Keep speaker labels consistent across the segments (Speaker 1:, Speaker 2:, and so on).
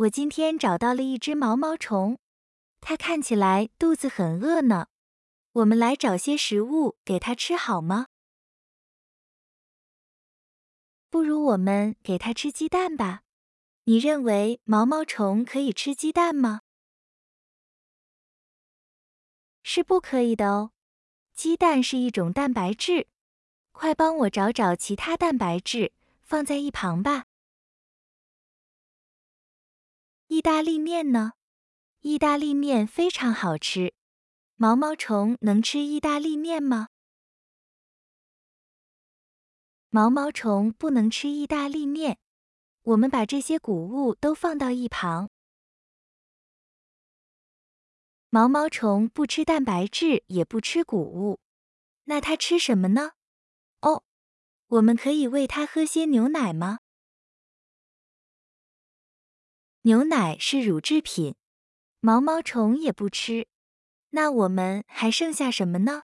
Speaker 1: 我今天找到了一只毛毛虫，它看起来肚子很饿呢。我们来找些食物给它吃好吗？不如我们给它吃鸡蛋吧。你认为毛毛虫可以吃鸡蛋吗？是不可以的哦。鸡蛋是一种蛋白质。快帮我找找其他蛋白质，放在一旁吧。意大利面呢？意大利面非常好吃。毛毛虫能吃意大利面吗？毛毛虫不能吃意大利面。我们把这些谷物都放到一旁。毛毛虫不吃蛋白质，也不吃谷物，那它吃什么呢？哦，我们可以喂它喝些牛奶吗？牛奶是乳制品，毛毛虫也不吃。那我们还剩下什么呢？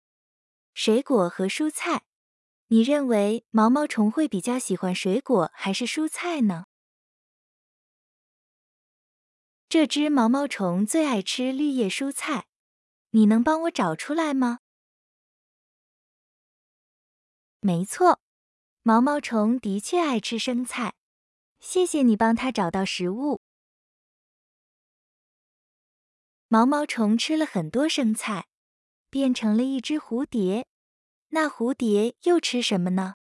Speaker 1: 水果和蔬菜。你认为毛毛虫会比较喜欢水果还是蔬菜呢？这只毛毛虫最爱吃绿叶蔬菜，你能帮我找出来吗？没错，毛毛虫的确爱吃生菜。谢谢你帮它找到食物。毛毛虫吃了很多生菜，变成了一只蝴蝶。那蝴蝶又吃什么呢？